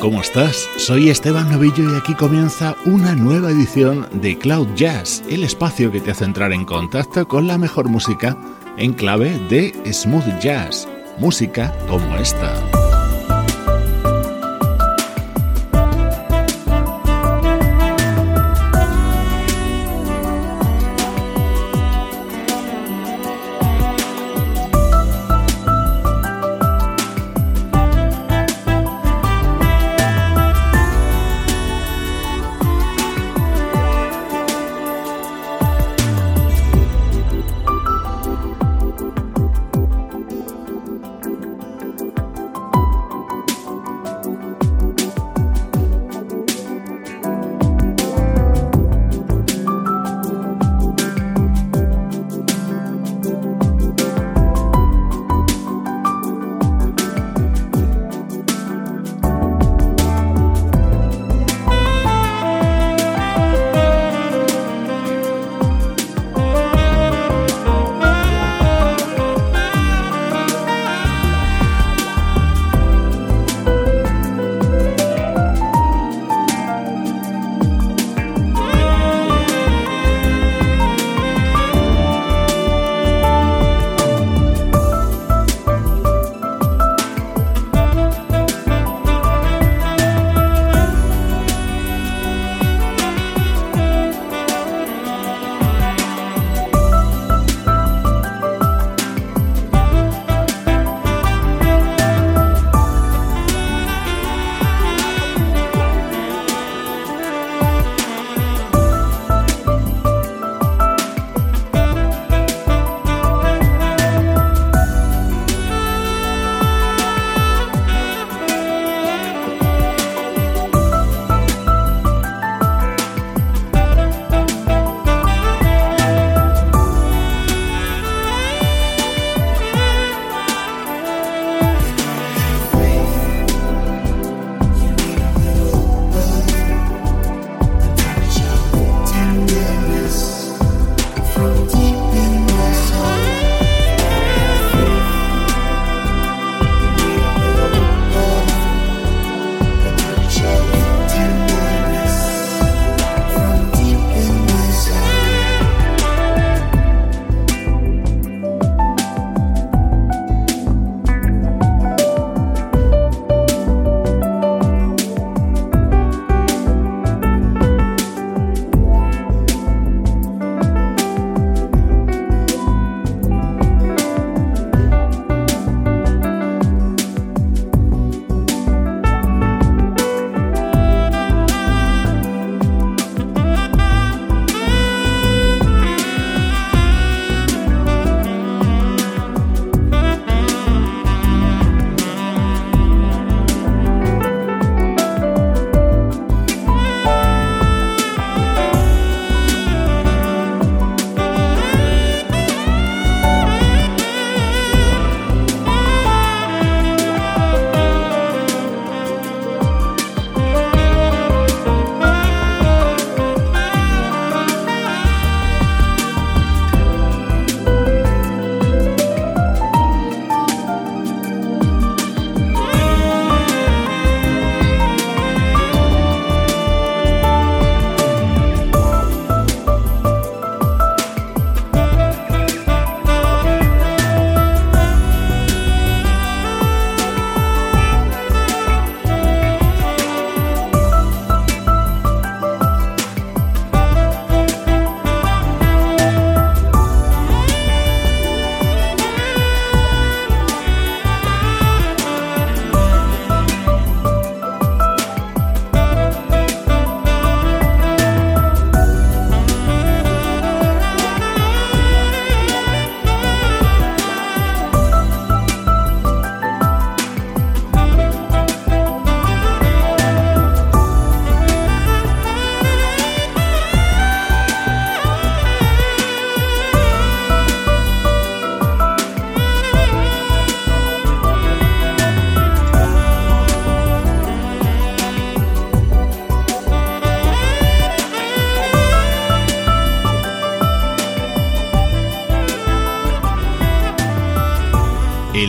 ¿Cómo estás? Soy Esteban Novillo y aquí comienza una nueva edición de Cloud Jazz, el espacio que te hace entrar en contacto con la mejor música en clave de smooth jazz, música como esta.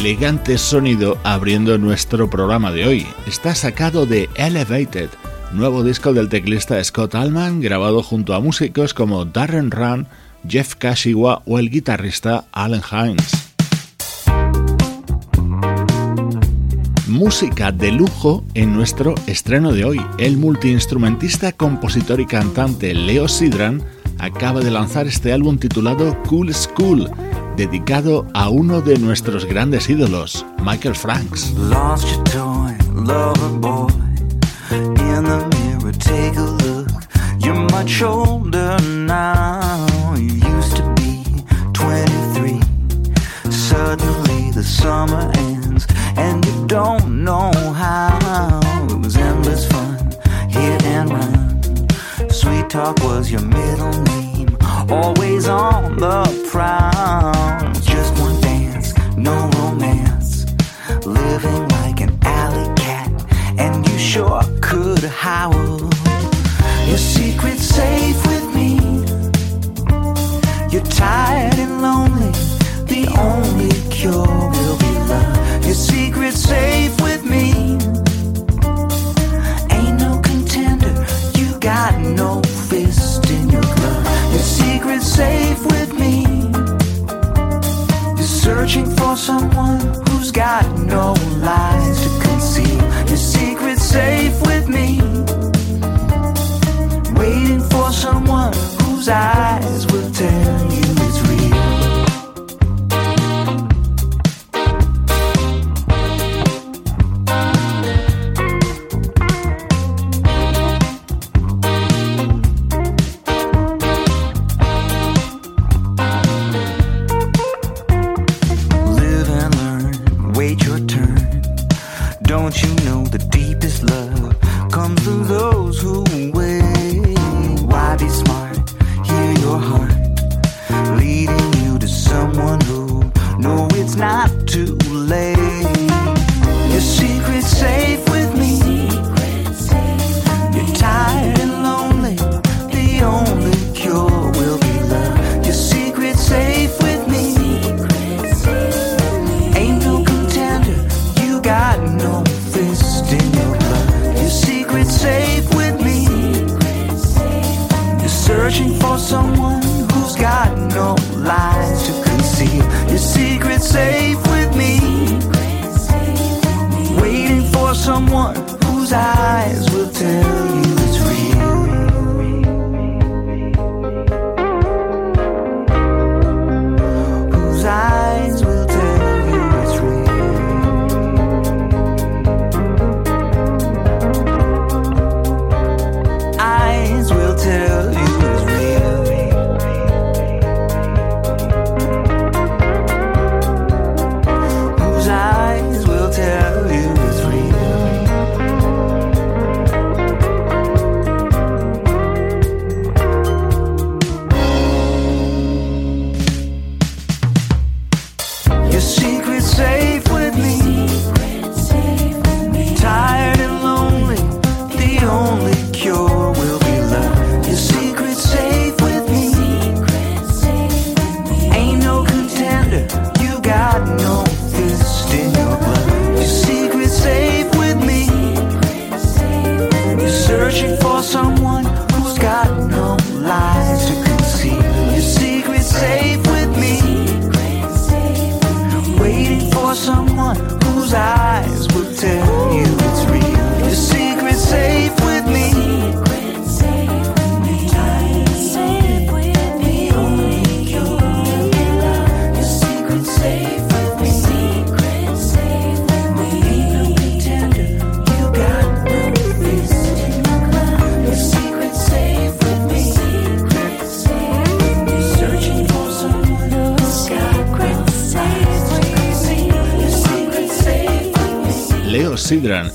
Elegante sonido abriendo nuestro programa de hoy. Está sacado de Elevated, nuevo disco del teclista Scott Allman grabado junto a músicos como Darren Run, Jeff Kashiwa o el guitarrista Alan Hines. música de lujo en nuestro estreno de hoy. El multiinstrumentista, compositor y cantante Leo Sidran acaba de lanzar este álbum titulado Cool School, dedicado a uno de nuestros grandes ídolos, Michael Franks. Suddenly the summer ends and you don't know how. It was endless fun, hit and run. Sweet talk was your middle name, always on the prowl. Just one dance, no romance, living like an alley cat, and you sure could howl. Your secret's safe with me. You're tired and lonely the only cure will be love. Your secret's safe with me. Safe with me. You're searching for someone who's got no lies to conceal. Your secret's safe with me. Waiting for someone whose eyes will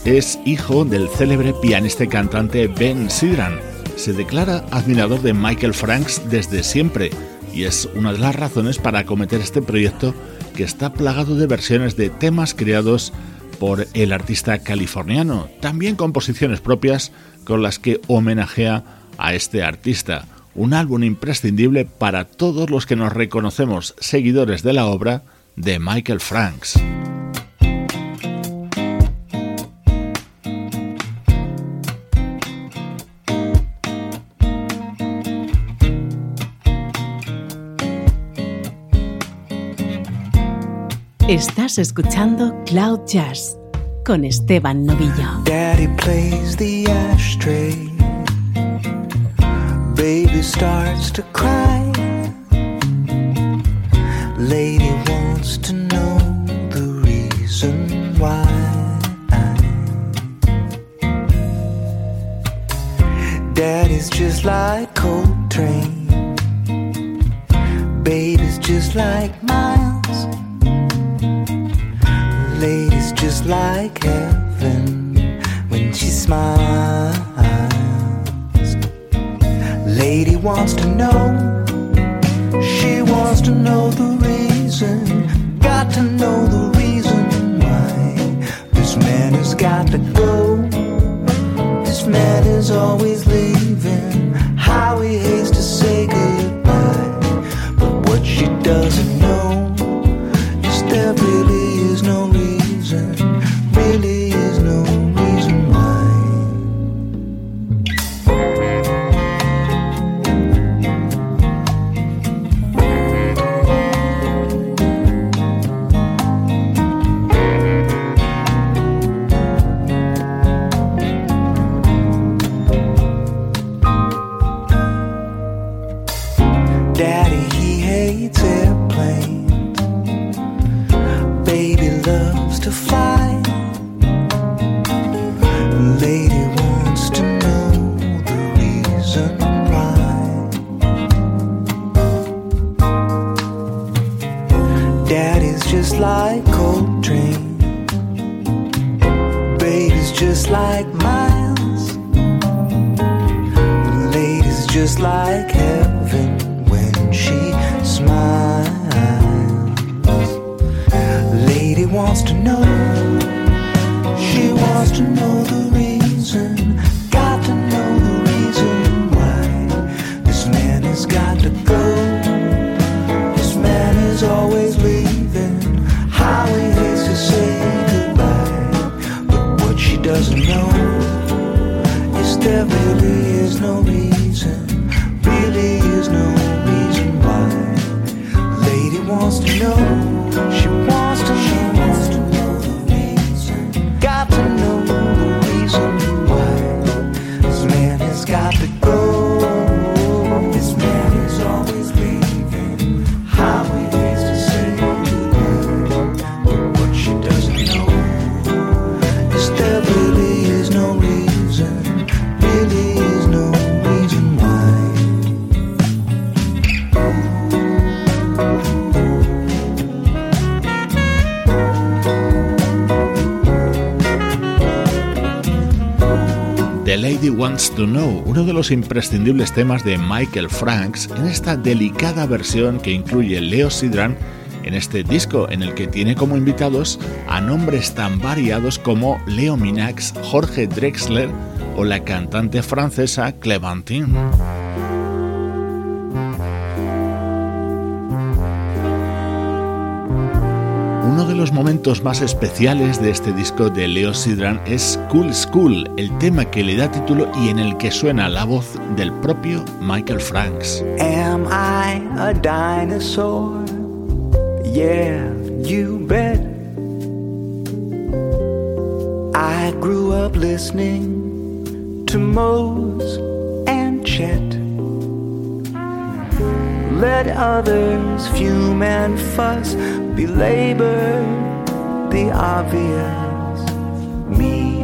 es hijo del célebre pianista y cantante Ben Sidran. Se declara admirador de Michael Franks desde siempre y es una de las razones para acometer este proyecto que está plagado de versiones de temas creados por el artista californiano, también composiciones propias con las que homenajea a este artista. Un álbum imprescindible para todos los que nos reconocemos seguidores de la obra de Michael Franks. Estás escuchando Cloud Jazz con Esteban Novillo. Daddy plays the ashtray. Baby starts to cry. Lady wants to know the reason why. Daddy's just like Coltrane. Baby's just like Miles. Lady's just like heaven when she smiles. Lady wants to know, she wants to know the reason, got to know the reason why this man has got to go. This man is always leaving, how he hates to say goodbye. But what she doesn't To Know, uno de los imprescindibles temas de Michael Franks en esta delicada versión que incluye Leo Sidran en este disco en el que tiene como invitados a nombres tan variados como Leo Minax, Jorge Drexler o la cantante francesa Clementine. Momentos más especiales de este disco de Leo Sidran es Cool School, el tema que le da título y en el que suena la voz del propio Michael Franks. Let others fume and fuss, belabor the obvious. Me,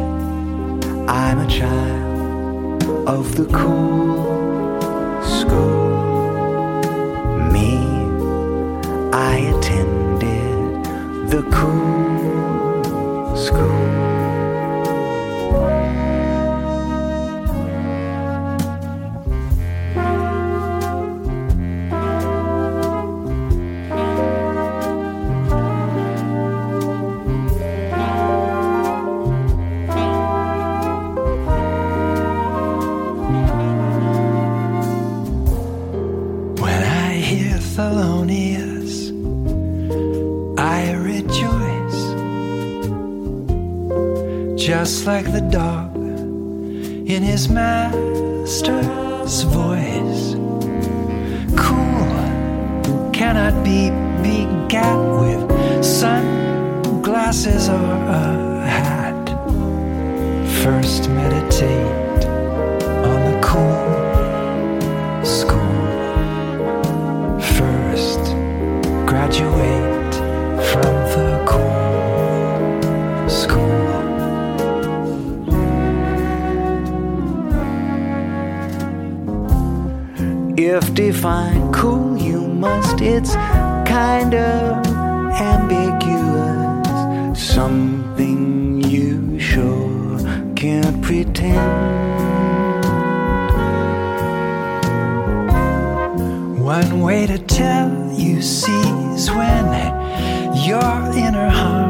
I'm a child of the cool school. Me, I attended the cool just like the dog in his master's voice. Cool cannot be begat with sunglasses or a hat. First, meditate on the cool school. First, graduate define cool, you must. It's kind of ambiguous. Something you sure can't pretend. One way to tell you see is when your inner harmony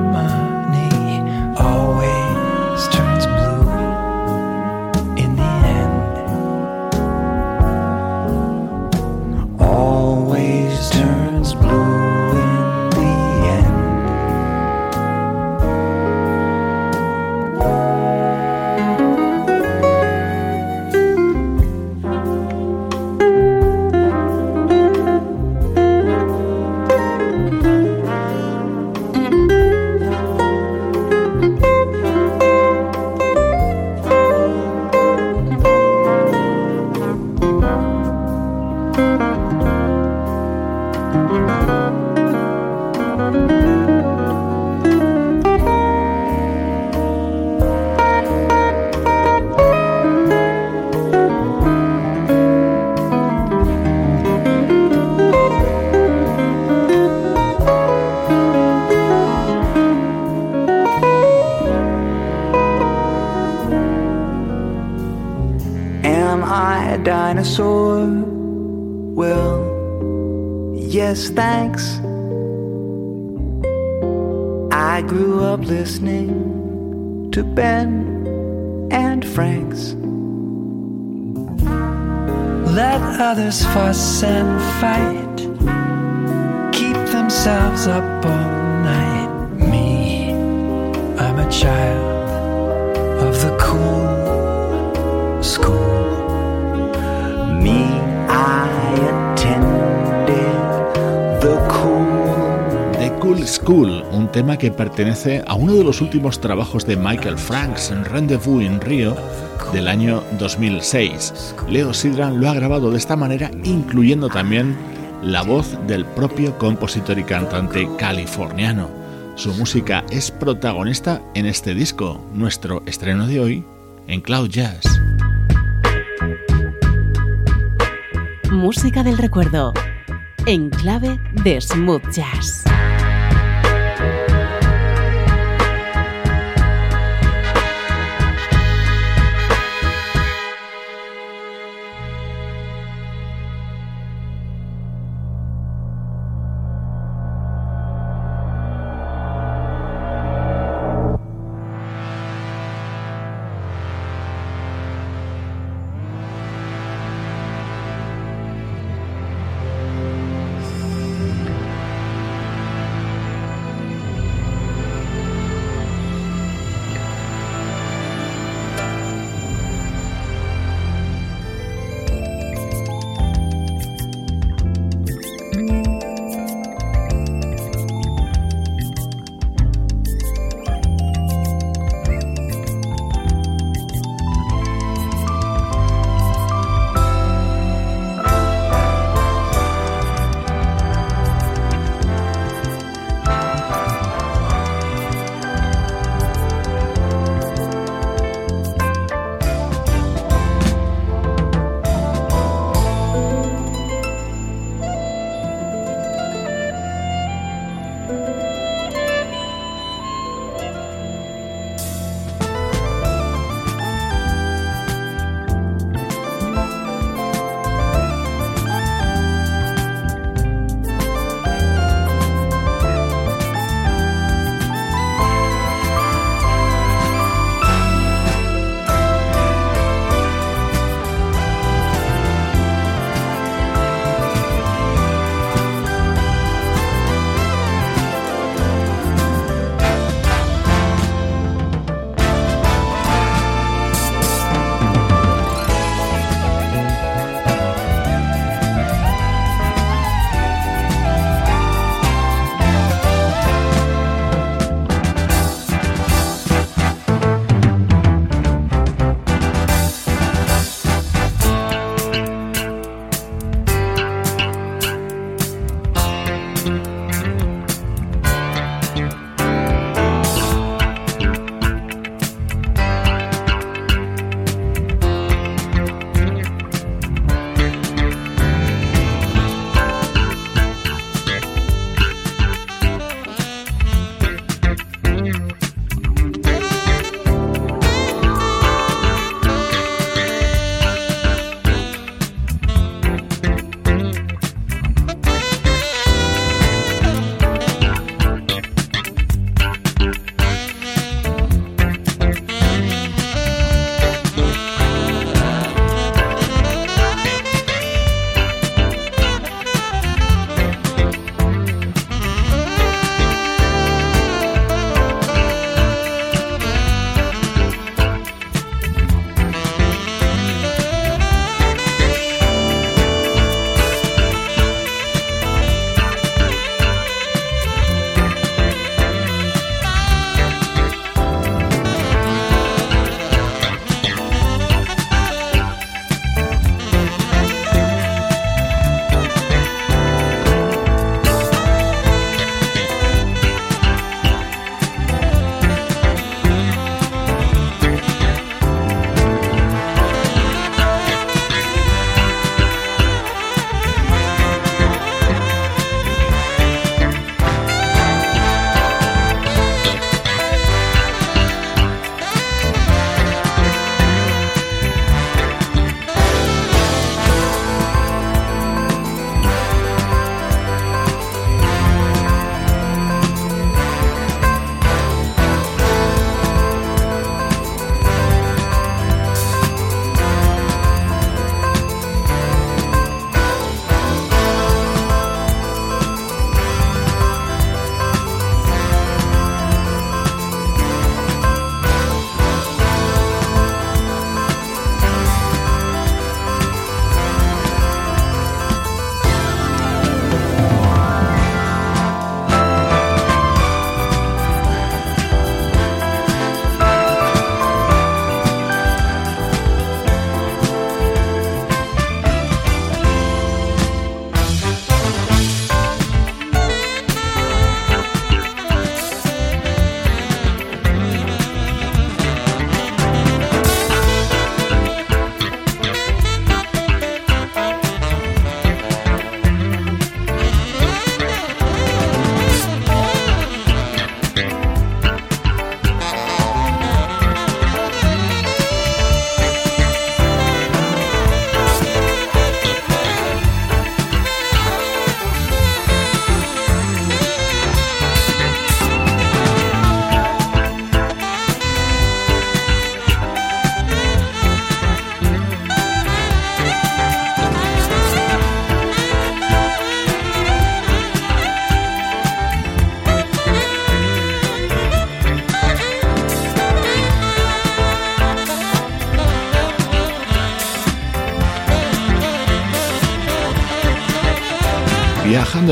fuss and fight, keep themselves up all night. Me, I'm a child of the cool school. Me, I attended the cool. The Cool School, un tema que pertenece a uno de los últimos trabajos de Michael Franks en Rendezvous en Río del año 2006. Leo Sidran lo ha grabado de esta manera, incluyendo también la voz del propio compositor y cantante californiano. Su música es protagonista en este disco, nuestro estreno de hoy en Cloud Jazz. Música del recuerdo. En clave de smooth jazz.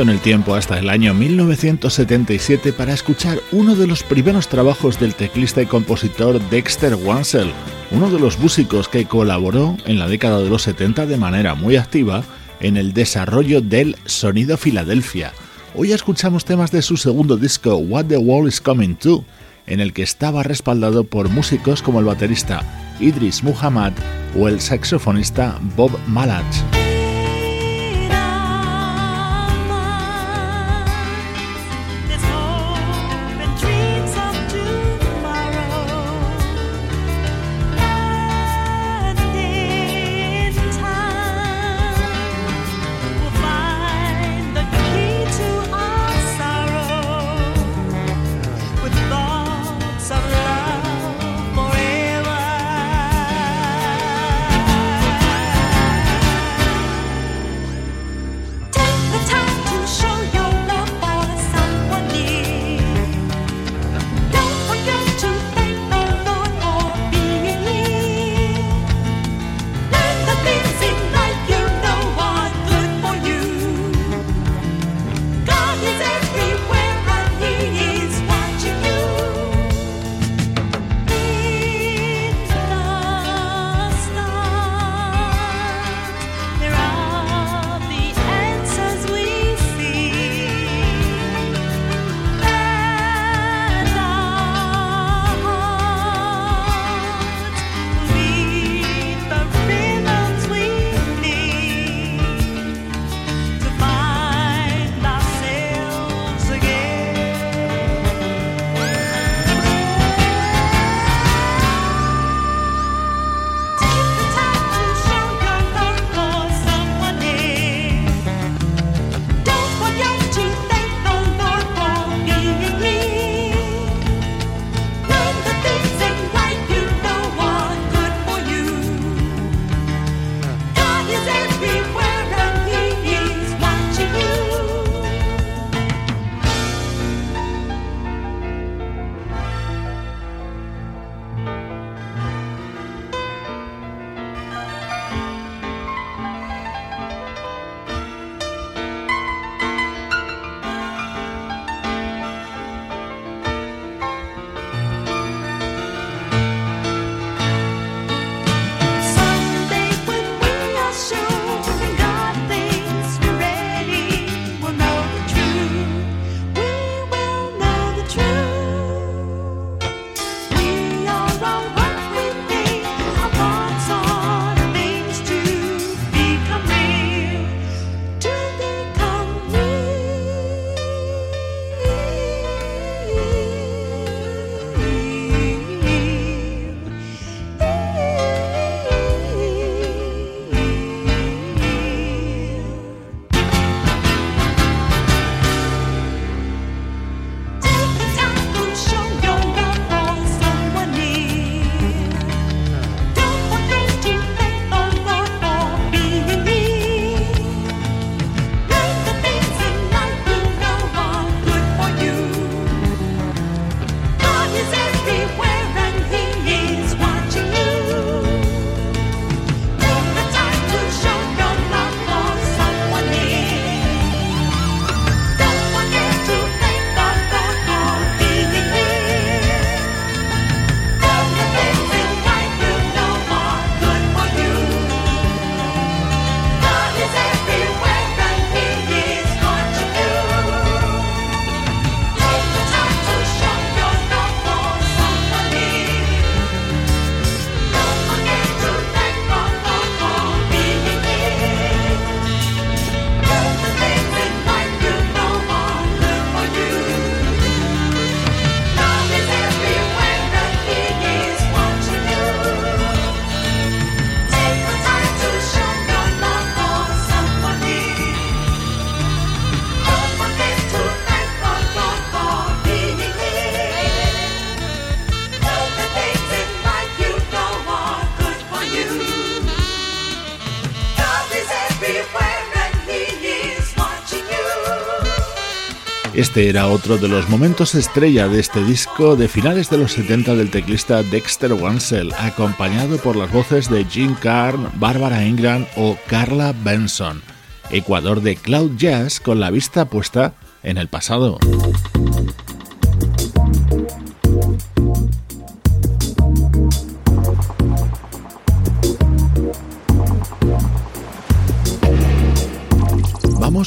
En el tiempo hasta el año 1977 para escuchar uno de los primeros trabajos del teclista y compositor Dexter Wansel, uno de los músicos que colaboró en la década de los 70 de manera muy activa en el desarrollo del sonido Filadelfia. Hoy escuchamos temas de su segundo disco What the World is Coming To, en el que estaba respaldado por músicos como el baterista Idris Muhammad o el saxofonista Bob Malach. Este era otro de los momentos estrella de este disco de finales de los 70 del teclista Dexter Wansel, acompañado por las voces de Jim Carn, Barbara Ingram o Carla Benson. Ecuador de Cloud Jazz con la vista puesta en el pasado.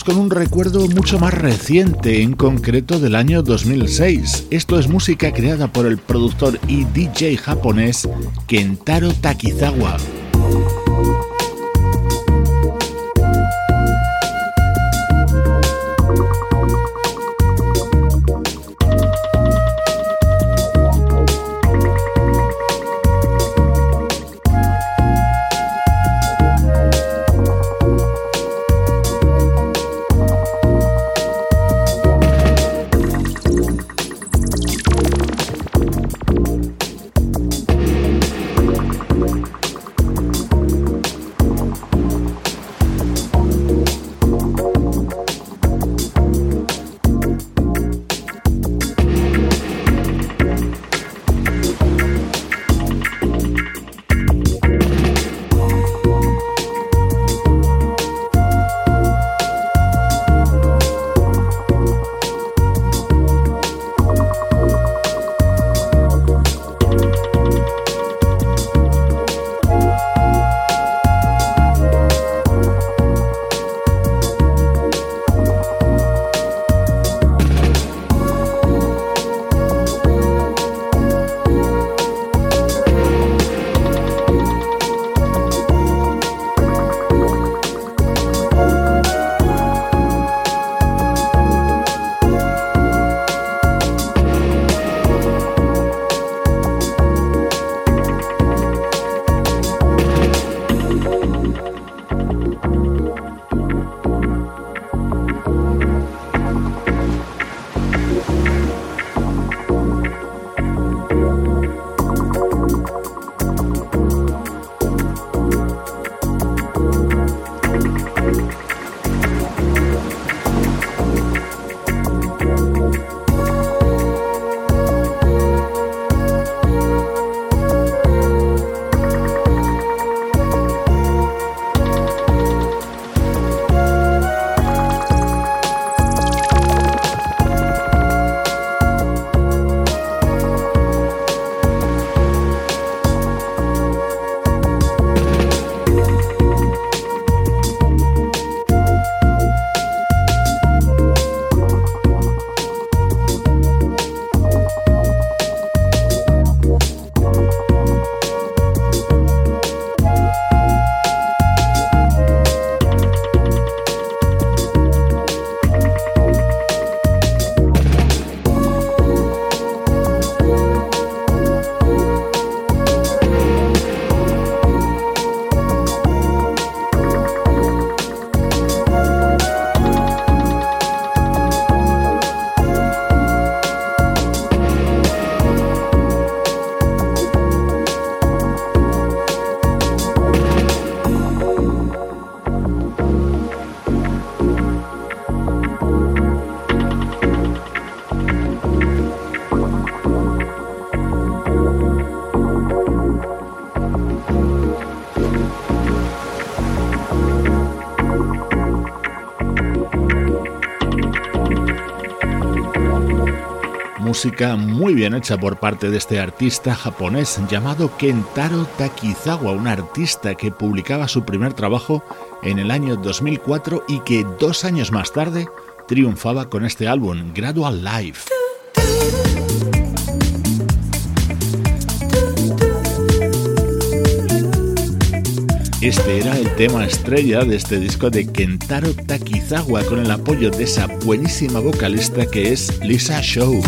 Con un recuerdo mucho más reciente, en concreto del año 2006. Esto es música creada por el productor y DJ japonés Kentaro Takizawa. Música muy bien hecha por parte de este artista japonés llamado Kentaro Takizawa, un artista que publicaba su primer trabajo en el año 2004 y que dos años más tarde triunfaba con este álbum, Gradual Life. Este era el tema estrella de este disco de Kentaro Takizawa con el apoyo de esa buenísima vocalista que es Lisa Show.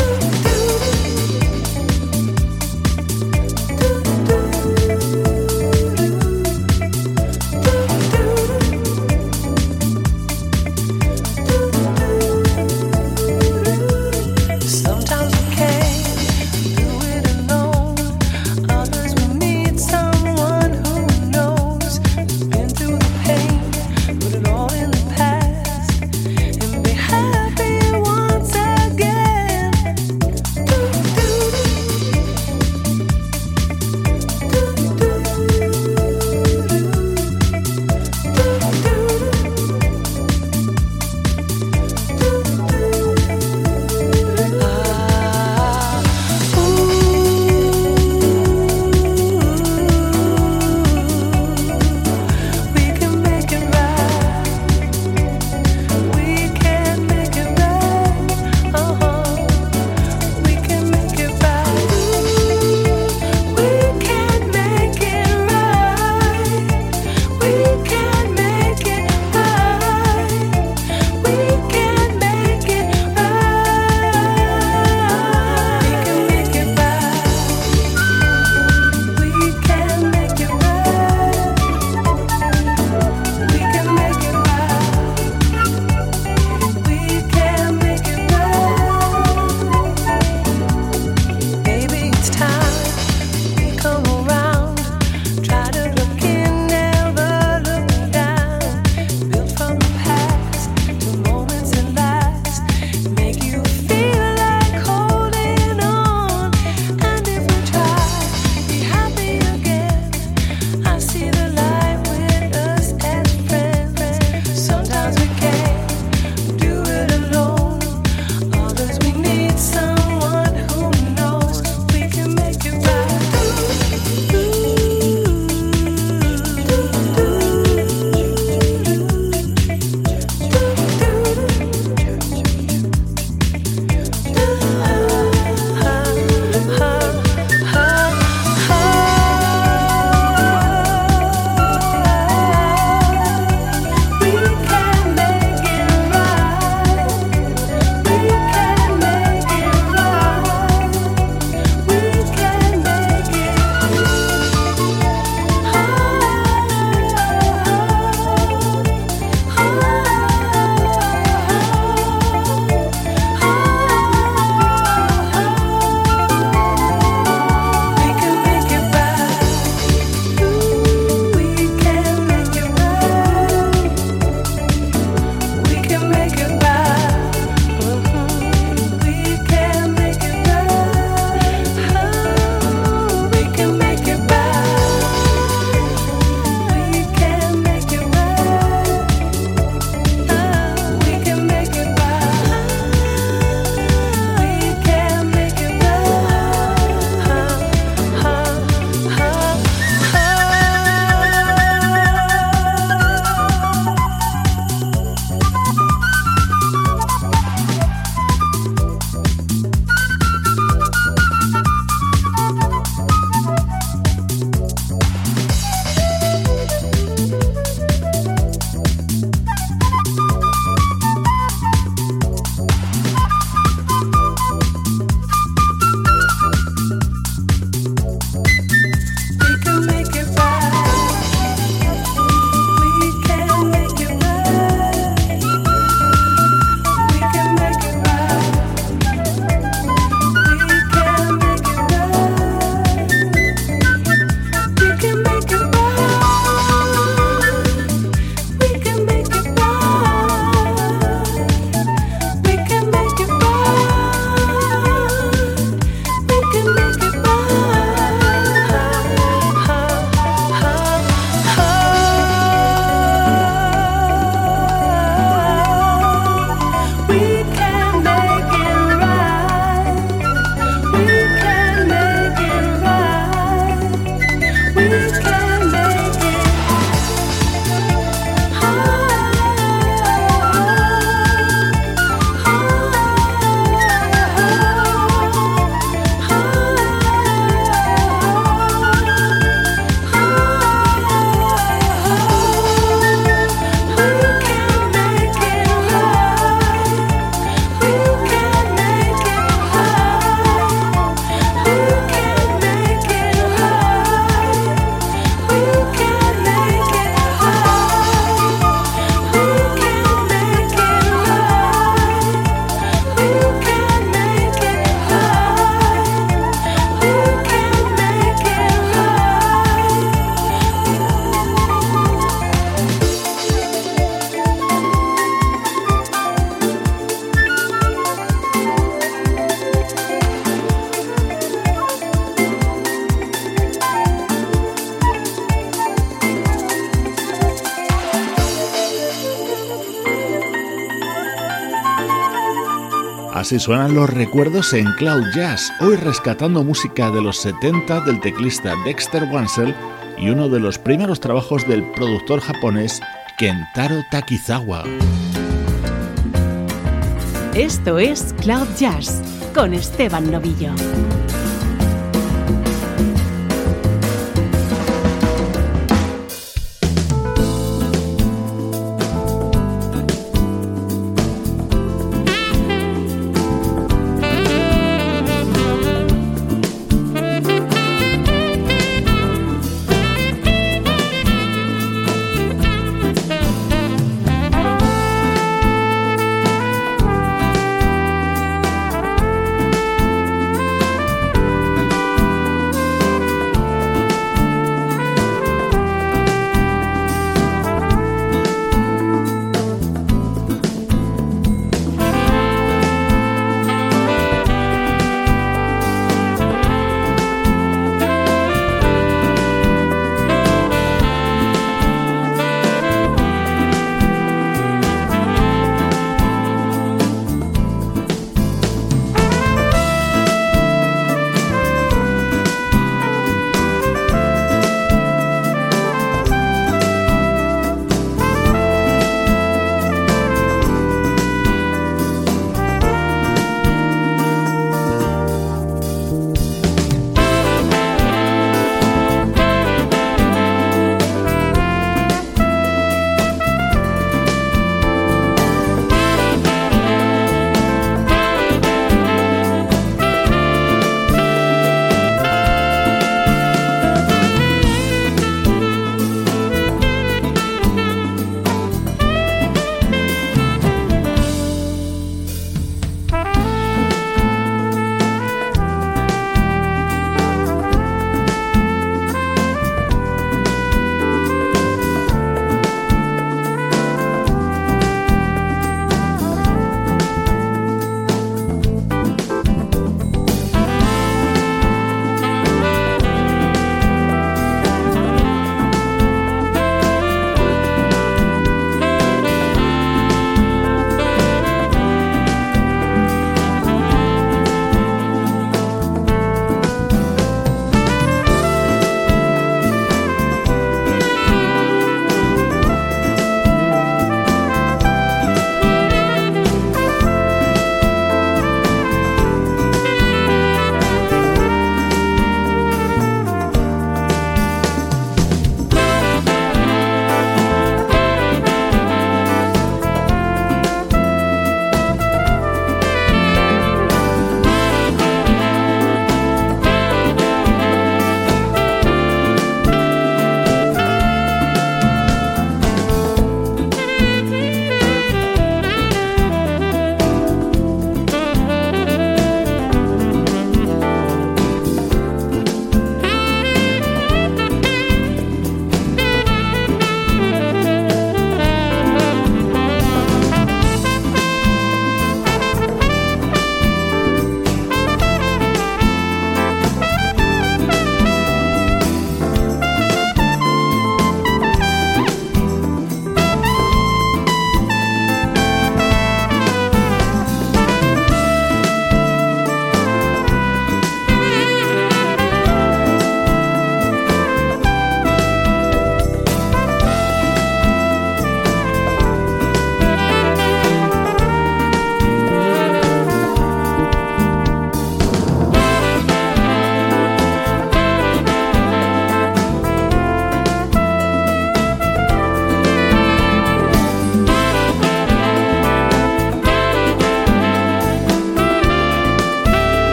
Así suenan los recuerdos en Cloud Jazz, hoy rescatando música de los 70 del teclista Dexter Wansel y uno de los primeros trabajos del productor japonés Kentaro Takizawa. Esto es Cloud Jazz con Esteban Novillo.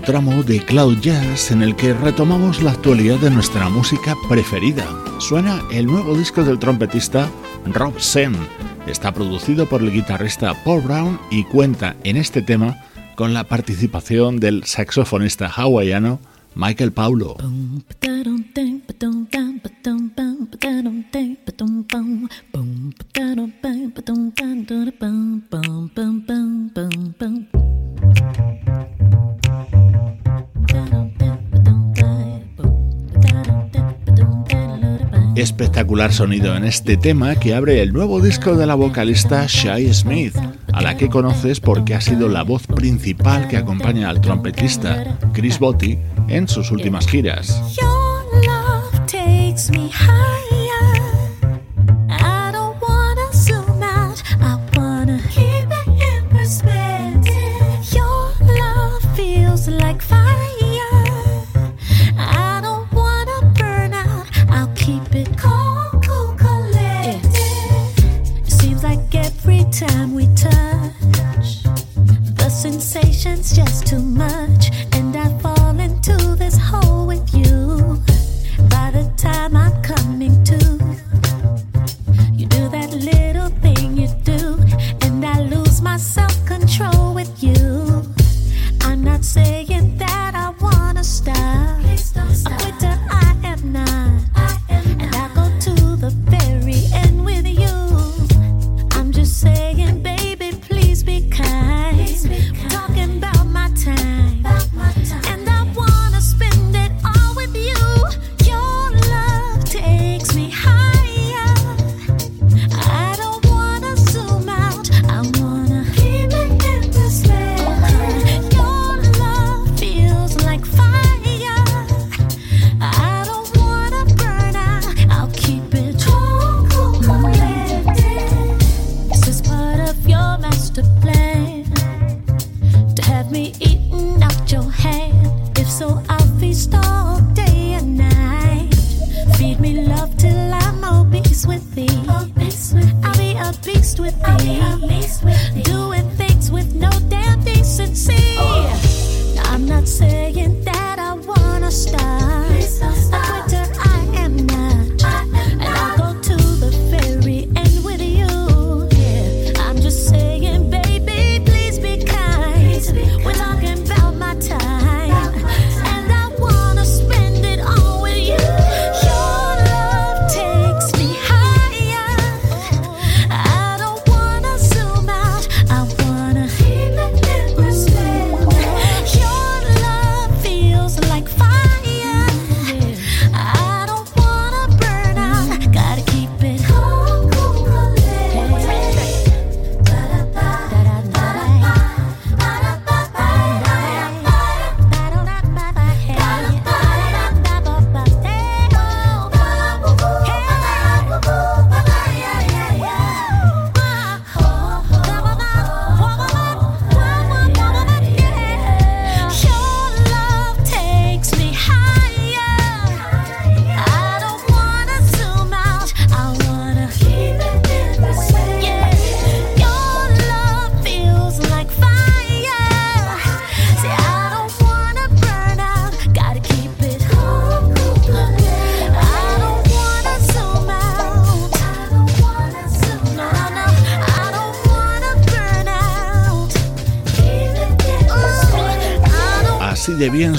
Tramo de Cloud Jazz en el que retomamos la actualidad de nuestra música preferida. Suena el nuevo disco del trompetista Rob Sen. Está producido por el guitarrista Paul Brown y cuenta en este tema con la participación del saxofonista hawaiano Michael Paulo. Espectacular sonido en este tema que abre el nuevo disco de la vocalista Shai Smith, a la que conoces porque ha sido la voz principal que acompaña al trompetista Chris Botti en sus últimas giras.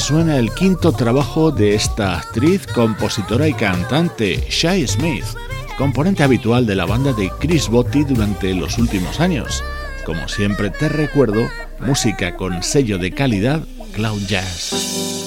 Suena el quinto trabajo de esta actriz, compositora y cantante, Shai Smith, componente habitual de la banda de Chris Botti durante los últimos años. Como siempre te recuerdo, música con sello de calidad Cloud Jazz.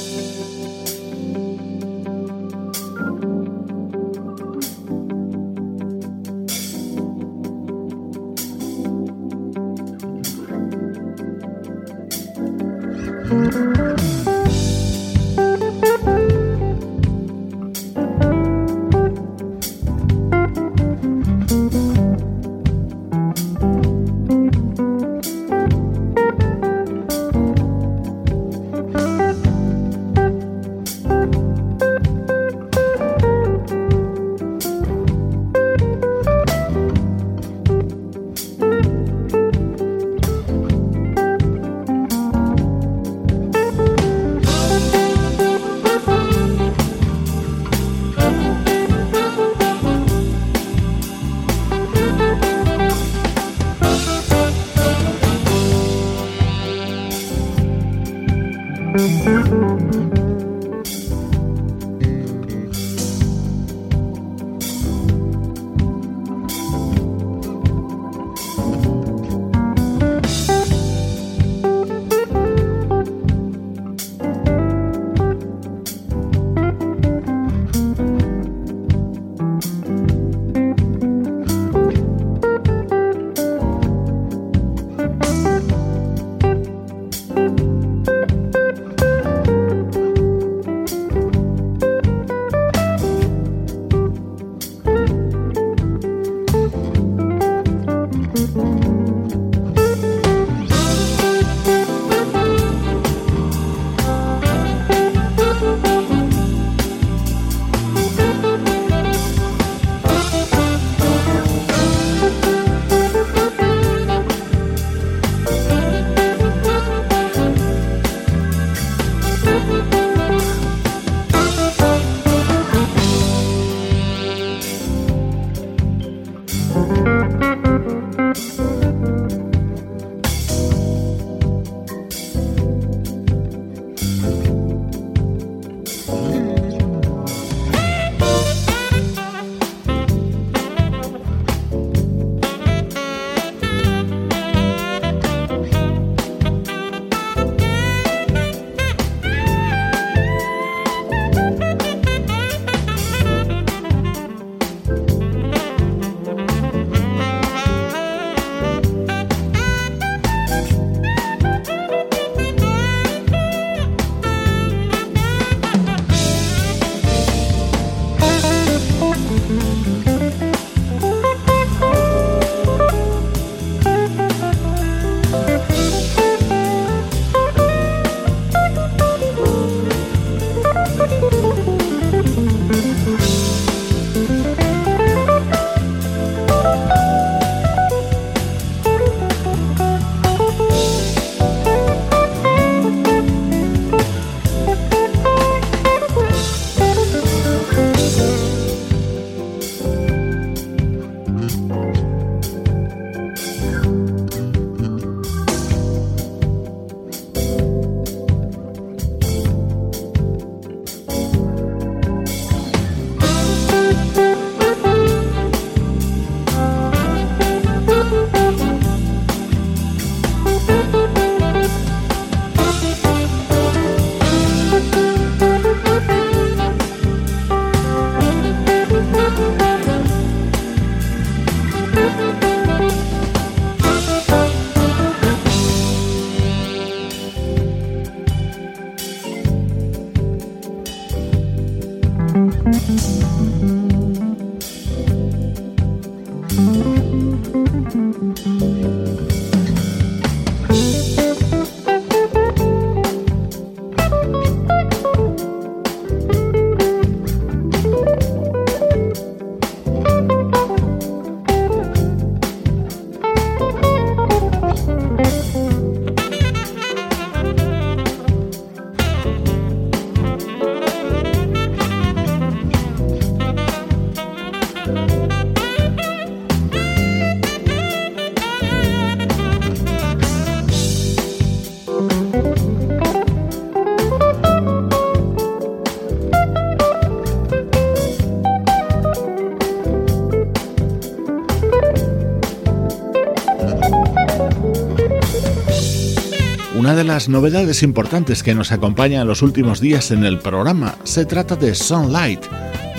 Las novedades importantes que nos acompaña en los últimos días en el programa. Se trata de Sunlight,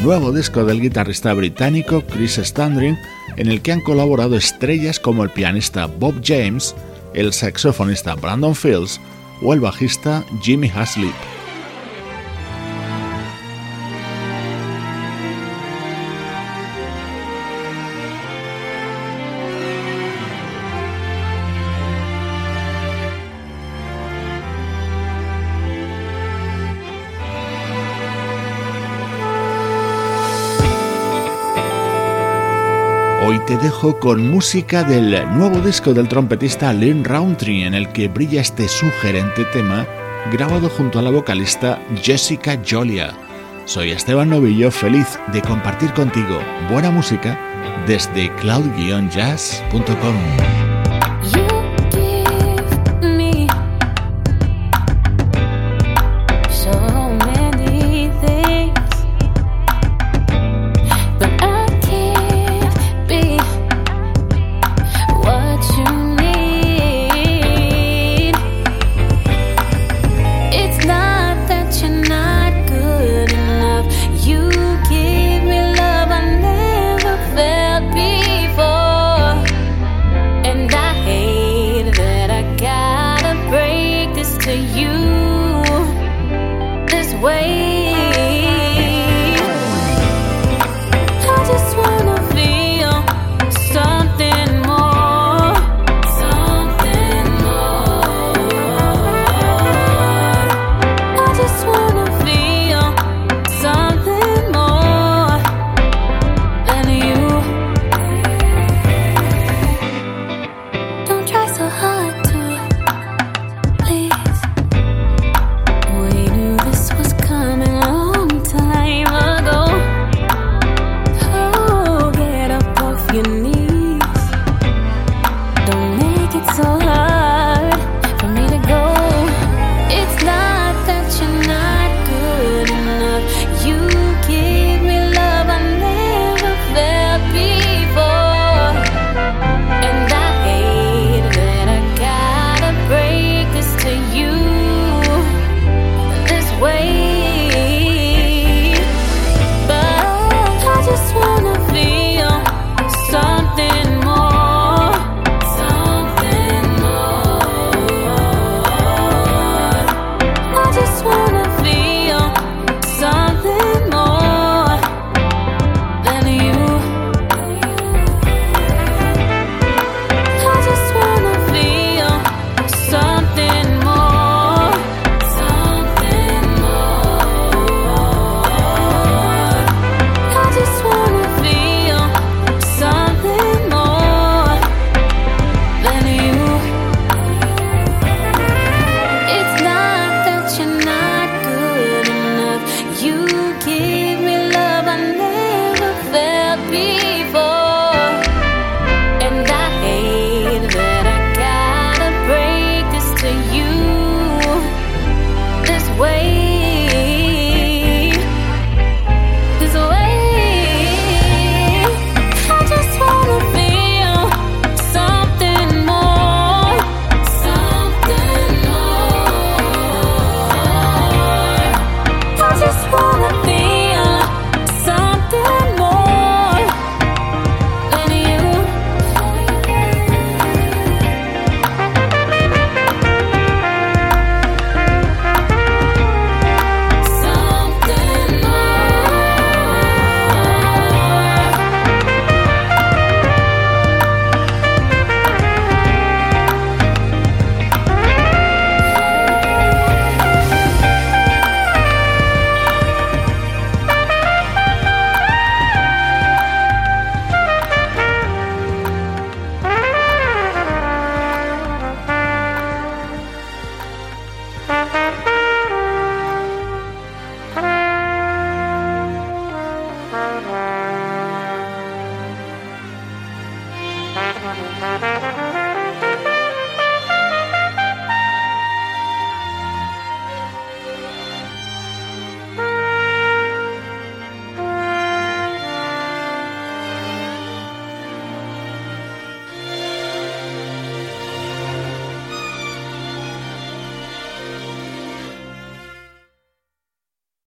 nuevo disco del guitarrista británico Chris Standring, en el que han colaborado estrellas como el pianista Bob James, el saxofonista Brandon Fields o el bajista Jimmy Haslip. Te dejo con música del nuevo disco del trompetista Lynn Roundtree en el que brilla este sugerente tema grabado junto a la vocalista Jessica Jolia. Soy Esteban Novillo, feliz de compartir contigo buena música desde cloud-jazz.com.